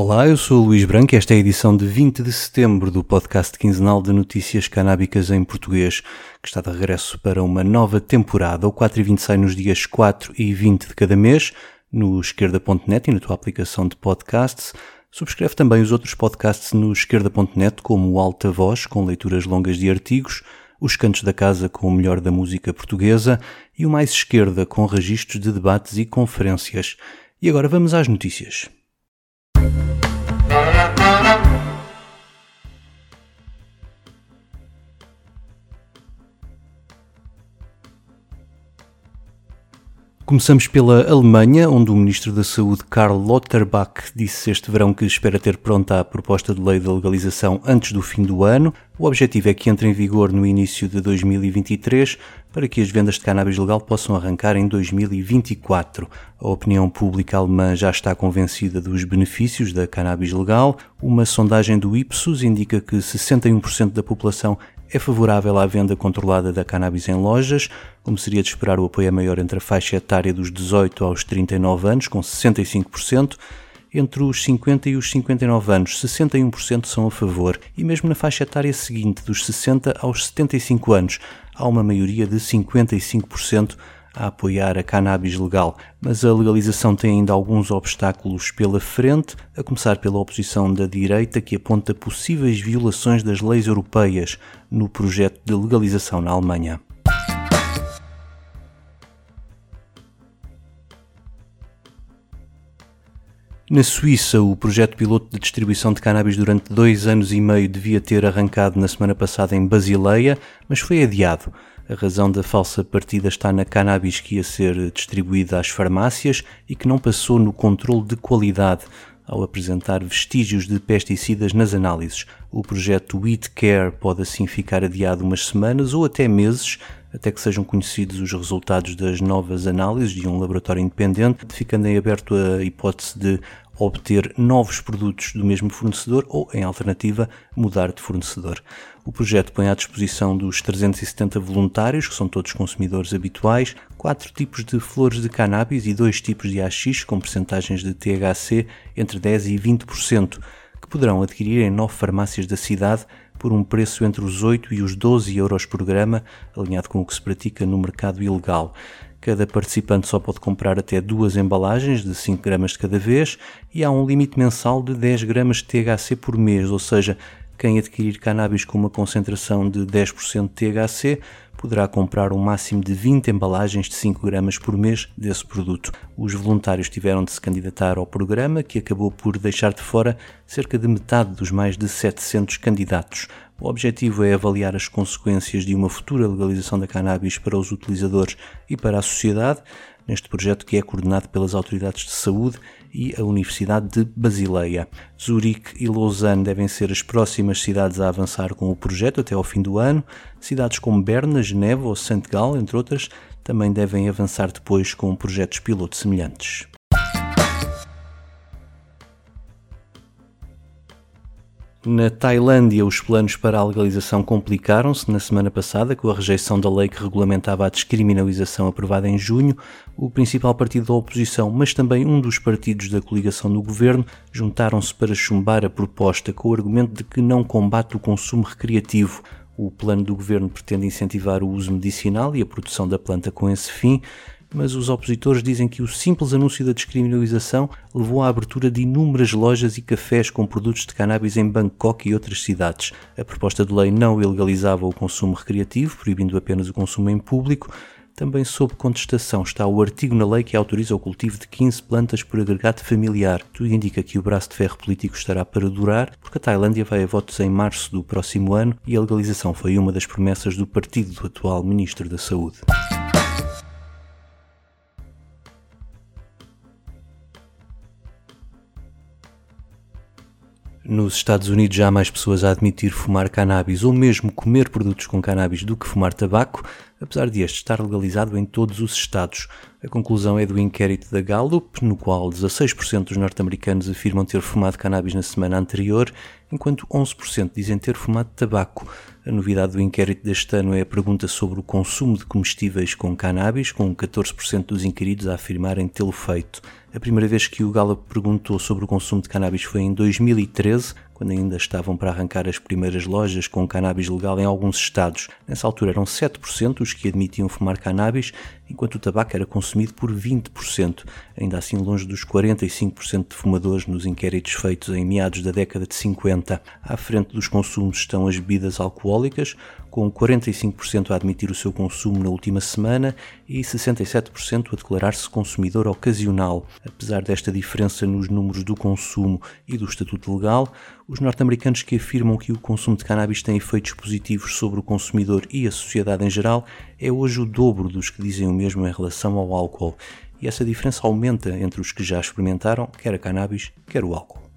Olá, eu sou o Luís Branco e esta é a edição de 20 de setembro do podcast quinzenal de notícias canábicas em português, que está de regresso para uma nova temporada. O 4 e 20 sai nos dias 4 e 20 de cada mês, no esquerda.net e na tua aplicação de podcasts. Subscreve também os outros podcasts no esquerda.net, como o Alta Voz, com leituras longas de artigos, os Cantos da Casa com o melhor da música portuguesa e o Mais Esquerda com registros de debates e conferências. E agora vamos às notícias. thank you Começamos pela Alemanha, onde o Ministro da Saúde Karl Lauterbach disse este verão que espera ter pronta a proposta de lei de legalização antes do fim do ano. O objetivo é que entre em vigor no início de 2023 para que as vendas de cannabis legal possam arrancar em 2024. A opinião pública alemã já está convencida dos benefícios da cannabis legal. Uma sondagem do Ipsos indica que 61% da população é favorável à venda controlada da cannabis em lojas, como seria de esperar o apoio é maior entre a faixa etária dos 18 aos 39 anos, com 65%, entre os 50 e os 59 anos, 61% são a favor, e mesmo na faixa etária seguinte, dos 60 aos 75 anos, há uma maioria de 55% a apoiar a cannabis legal, mas a legalização tem ainda alguns obstáculos pela frente, a começar pela oposição da direita que aponta possíveis violações das leis europeias no projeto de legalização na Alemanha. Na Suíça, o projeto piloto de distribuição de cannabis durante dois anos e meio devia ter arrancado na semana passada em Basileia, mas foi adiado. A razão da falsa partida está na cannabis que ia ser distribuída às farmácias e que não passou no controle de qualidade ao apresentar vestígios de pesticidas nas análises. O projeto Weed Care pode assim ficar adiado umas semanas ou até meses, até que sejam conhecidos os resultados das novas análises de um laboratório independente, ficando em aberto a hipótese de obter novos produtos do mesmo fornecedor ou, em alternativa, mudar de fornecedor. O projeto põe à disposição dos 370 voluntários, que são todos consumidores habituais, quatro tipos de flores de cannabis e dois tipos de AX com percentagens de THC entre 10% e 20%, que poderão adquirir em nove farmácias da cidade por um preço entre os 8 e os 12 euros por grama, alinhado com o que se pratica no mercado ilegal. Cada participante só pode comprar até duas embalagens de 5 gramas de cada vez e há um limite mensal de 10 gramas de THC por mês, ou seja, quem adquirir cannabis com uma concentração de 10% de THC poderá comprar um máximo de 20 embalagens de 5 gramas por mês desse produto. Os voluntários tiveram de se candidatar ao programa, que acabou por deixar de fora cerca de metade dos mais de 700 candidatos. O objetivo é avaliar as consequências de uma futura legalização da cannabis para os utilizadores e para a sociedade, neste projeto que é coordenado pelas autoridades de saúde e a Universidade de Basileia. Zurique e Lausanne devem ser as próximas cidades a avançar com o projeto até ao fim do ano. Cidades como Berna, Geneva ou Saint Gall, entre outras, também devem avançar depois com projetos piloto semelhantes. Na Tailândia, os planos para a legalização complicaram-se na semana passada com a rejeição da lei que regulamentava a descriminalização aprovada em junho. O principal partido da oposição, mas também um dos partidos da coligação do governo, juntaram-se para chumbar a proposta com o argumento de que não combate o consumo recreativo. O plano do governo pretende incentivar o uso medicinal e a produção da planta com esse fim mas os opositores dizem que o simples anúncio da descriminalização levou à abertura de inúmeras lojas e cafés com produtos de cannabis em Bangkok e outras cidades. A proposta de lei não ilegalizava o consumo recreativo, proibindo apenas o consumo em público. Também sob contestação está o artigo na lei que autoriza o cultivo de 15 plantas por agregado familiar. Tudo indica que o braço de ferro político estará para durar, porque a Tailândia vai a votos em março do próximo ano e a legalização foi uma das promessas do partido do atual Ministro da Saúde. Nos Estados Unidos já há mais pessoas a admitir fumar cannabis ou mesmo comer produtos com cannabis do que fumar tabaco, apesar de este estar legalizado em todos os estados. A conclusão é do inquérito da Gallup, no qual 16% dos norte-americanos afirmam ter fumado cannabis na semana anterior, enquanto 11% dizem ter fumado tabaco. A novidade do inquérito deste ano é a pergunta sobre o consumo de comestíveis com cannabis, com 14% dos inquiridos a afirmarem tê-lo feito. A primeira vez que o Gallup perguntou sobre o consumo de cannabis foi em 2013, quando ainda estavam para arrancar as primeiras lojas com cannabis legal em alguns estados. Nessa altura eram 7% os que admitiam fumar cannabis, enquanto o tabaco era consumido por 20%, ainda assim longe dos 45% de fumadores nos inquéritos feitos em meados da década de 50. À frente dos consumos estão as bebidas alcoólicas, com 45% a admitir o seu consumo na última semana e 67% a declarar-se consumidor ocasional. Apesar desta diferença nos números do consumo e do estatuto legal, os norte-americanos que afirmam que o consumo de cannabis tem efeitos positivos sobre o consumidor e a sociedade em geral é hoje o dobro dos que dizem o mesmo em relação ao álcool. E essa diferença aumenta entre os que já experimentaram quer a cannabis, quer o álcool.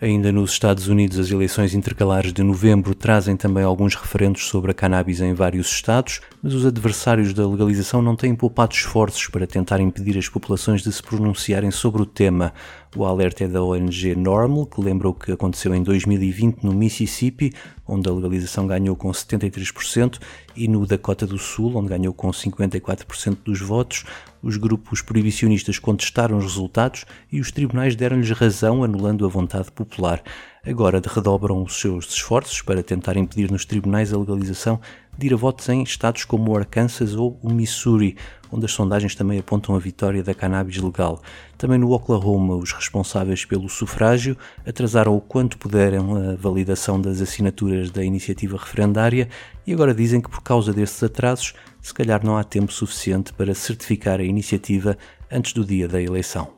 Ainda nos Estados Unidos, as eleições intercalares de novembro trazem também alguns referendos sobre a cannabis em vários estados, mas os adversários da legalização não têm poupado esforços para tentar impedir as populações de se pronunciarem sobre o tema. O alerta é da ONG Normal, que lembra o que aconteceu em 2020 no Mississippi, onde a legalização ganhou com 73%, e no Dakota do Sul, onde ganhou com 54% dos votos. Os grupos proibicionistas contestaram os resultados e os tribunais deram-lhes razão, anulando a vontade popular. Agora redobram os seus esforços para tentar impedir nos tribunais a legalização de ir a votos em estados como o Arkansas ou o Missouri, onde as sondagens também apontam a vitória da cannabis legal. Também no Oklahoma, os responsáveis pelo sufrágio atrasaram o quanto puderam a validação das assinaturas da iniciativa referendária e agora dizem que por causa desses atrasos, se calhar não há tempo suficiente para certificar a iniciativa antes do dia da eleição.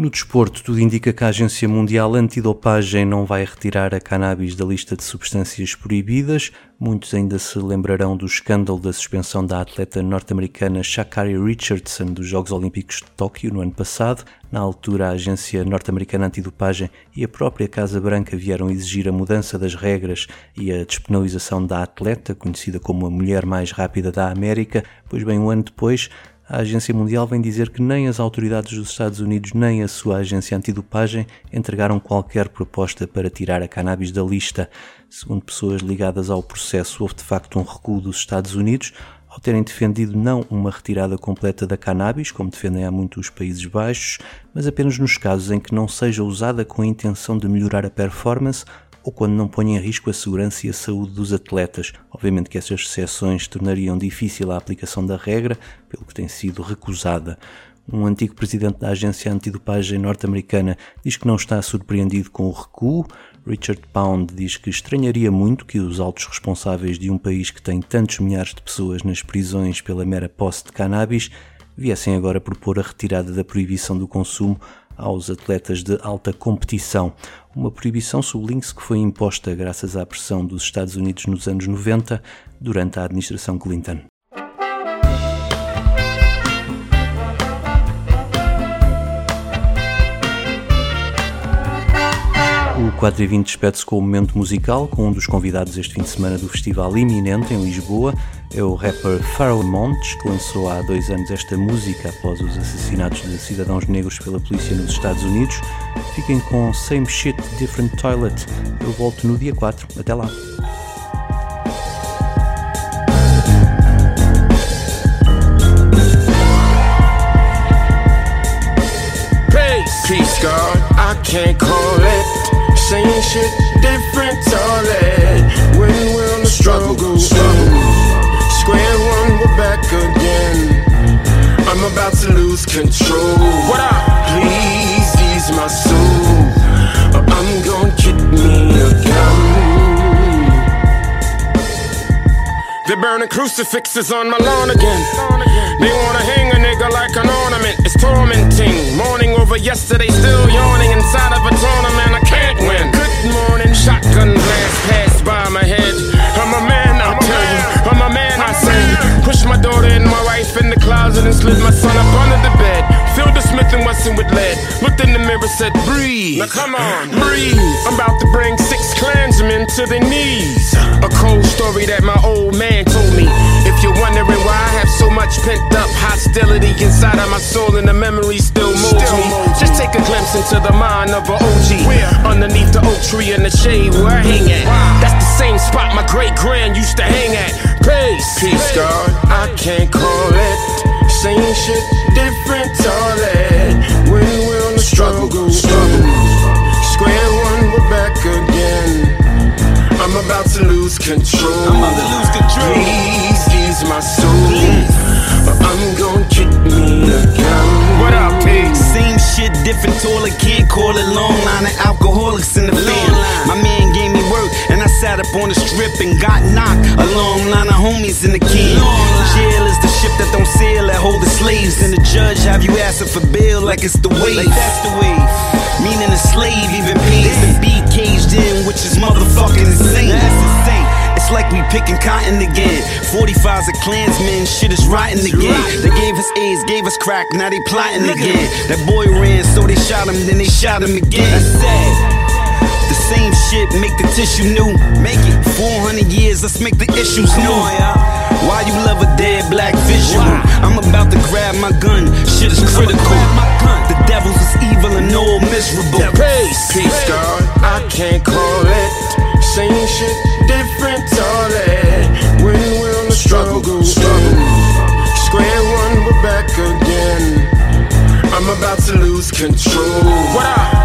No desporto, tudo indica que a Agência Mundial Antidopagem não vai retirar a cannabis da lista de substâncias proibidas. Muitos ainda se lembrarão do escândalo da suspensão da atleta norte-americana Shakari Richardson dos Jogos Olímpicos de Tóquio no ano passado. Na altura, a Agência Norte-Americana Antidopagem e a própria Casa Branca vieram exigir a mudança das regras e a despenalização da atleta, conhecida como a mulher mais rápida da América. Pois bem, um ano depois, a Agência Mundial vem dizer que nem as autoridades dos Estados Unidos nem a sua agência antidopagem entregaram qualquer proposta para tirar a cannabis da lista. Segundo pessoas ligadas ao processo, houve de facto um recuo dos Estados Unidos ao terem defendido não uma retirada completa da cannabis, como defendem há muitos Países Baixos, mas apenas nos casos em que não seja usada com a intenção de melhorar a performance ou quando não põe em risco a segurança e a saúde dos atletas. Obviamente que essas exceções tornariam difícil a aplicação da regra, pelo que tem sido recusada. Um antigo presidente da agência antidopagem norte-americana diz que não está surpreendido com o recuo. Richard Pound diz que estranharia muito que os altos responsáveis de um país que tem tantos milhares de pessoas nas prisões pela mera posse de cannabis viessem agora propor a retirada da proibição do consumo aos atletas de alta competição. Uma proibição, sublinhe-se, que foi imposta graças à pressão dos Estados Unidos nos anos 90, durante a administração Clinton. O 4 e 20 despede-se com o momento musical, com um dos convidados este fim de semana do Festival Iminente, em Lisboa. É o rapper Pharoah Montes, que lançou há dois anos esta música após os assassinatos de cidadãos negros pela polícia nos Estados Unidos. Fiquem com Same Shit, Different Toilet. Eu volto no dia 4. Até lá! Peace, God, I can't call it Same shit, different toilet. When will the struggle struggle? Lose control. What up? Please ease my soul, or I'm gonna get me a gun. They're burning crucifixes on my lawn again. They wanna hang a nigga like an ornament. It's tormenting. Morning over yesterday, still closet and slid my son up under the bed. Filled the Smith and Wesson with lead. Looked in the mirror, said, breathe. Now come on, breathe. I'm about to bring six clansmen to their knees. A cold story that my old man told me. If you're wondering why I have so much pent up hostility inside of my soul, and the memory still moves me. Just take a glimpse into the mind of an OG. Where? Underneath the oak tree in the shade where I hang at. That's the same spot my great grand used to hang at. Peace. Peace, God. I can't call it. Same shit, different toilet. When we're on the struggle, struggle. Square one, we're back again. I'm about to lose control. I'm about to lose control. Please ease my soul. but I'm gonna kick me again. What up, P? Same shit, different toilet, can't call it long line of alcoholics in the fan. My man gave me work, and I sat up on the strip and got knocked. A long line of homies in the can. That don't sail, that hold the slaves. And the judge have you asking for bail like it's the wave. Like that's the wave. Meaning the slave even pays to be caged in, which is motherfucking insane. That's insane. It's like we picking cotton again. 45's a Klansman, shit is rotten again. They gave us AIDS, gave us crack, now they plotting again. That boy ran, so they shot him, then they shot him again. That's sad. The same shit, make the tissue new. Make it 400 years, let's make the issues new. Why you love a dead black visual? I'm about to grab my gun, shit is critical. The devils is evil and all miserable. Peace. Peace, God. I can't call it. Same shit, different toilet. When we're on the struggle, struggle. Square one, we're back again. I'm about to lose control. What up?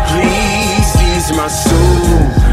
nosso